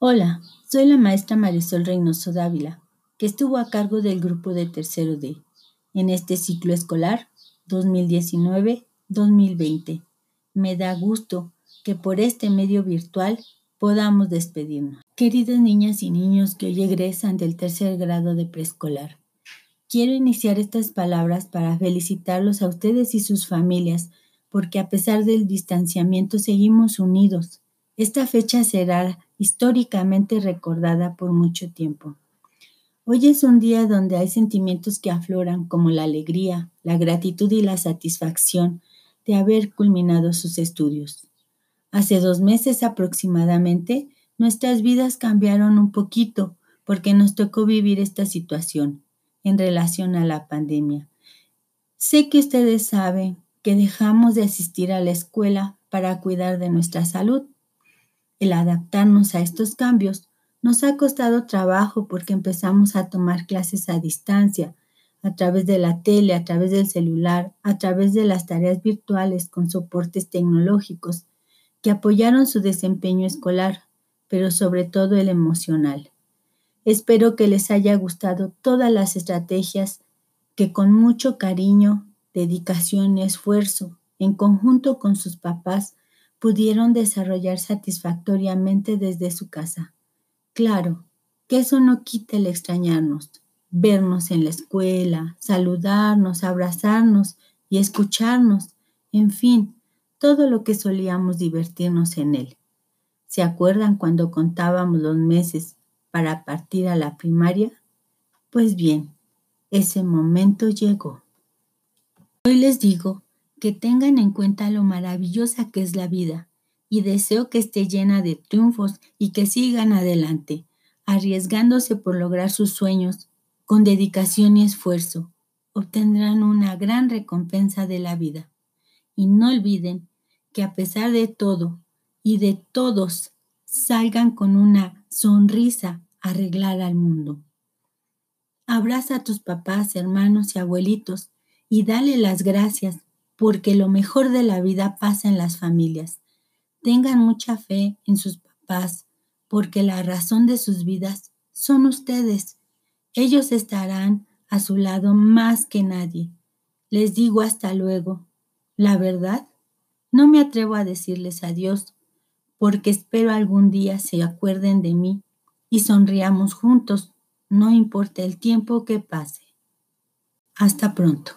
Hola, soy la maestra Marisol Reynoso Dávila, que estuvo a cargo del grupo de tercero D en este ciclo escolar 2019-2020. Me da gusto que por este medio virtual podamos despedirnos. Queridas niñas y niños que hoy egresan del tercer grado de preescolar, quiero iniciar estas palabras para felicitarlos a ustedes y sus familias, porque a pesar del distanciamiento seguimos unidos. Esta fecha será históricamente recordada por mucho tiempo. Hoy es un día donde hay sentimientos que afloran como la alegría, la gratitud y la satisfacción de haber culminado sus estudios. Hace dos meses aproximadamente, nuestras vidas cambiaron un poquito porque nos tocó vivir esta situación en relación a la pandemia. Sé que ustedes saben que dejamos de asistir a la escuela para cuidar de nuestra salud el adaptarnos a estos cambios nos ha costado trabajo porque empezamos a tomar clases a distancia, a través de la tele, a través del celular, a través de las tareas virtuales con soportes tecnológicos que apoyaron su desempeño escolar, pero sobre todo el emocional. Espero que les haya gustado todas las estrategias que con mucho cariño, dedicación y esfuerzo, en conjunto con sus papás, pudieron desarrollar satisfactoriamente desde su casa. Claro, que eso no quita el extrañarnos, vernos en la escuela, saludarnos, abrazarnos y escucharnos, en fin, todo lo que solíamos divertirnos en él. ¿Se acuerdan cuando contábamos los meses para partir a la primaria? Pues bien, ese momento llegó. Hoy les digo que tengan en cuenta lo maravillosa que es la vida y deseo que esté llena de triunfos y que sigan adelante, arriesgándose por lograr sus sueños con dedicación y esfuerzo. Obtendrán una gran recompensa de la vida. Y no olviden que a pesar de todo y de todos, salgan con una sonrisa a arreglar al mundo. Abraza a tus papás, hermanos y abuelitos y dale las gracias porque lo mejor de la vida pasa en las familias. Tengan mucha fe en sus papás, porque la razón de sus vidas son ustedes. Ellos estarán a su lado más que nadie. Les digo hasta luego. La verdad, no me atrevo a decirles adiós, porque espero algún día se acuerden de mí y sonriamos juntos, no importa el tiempo que pase. Hasta pronto.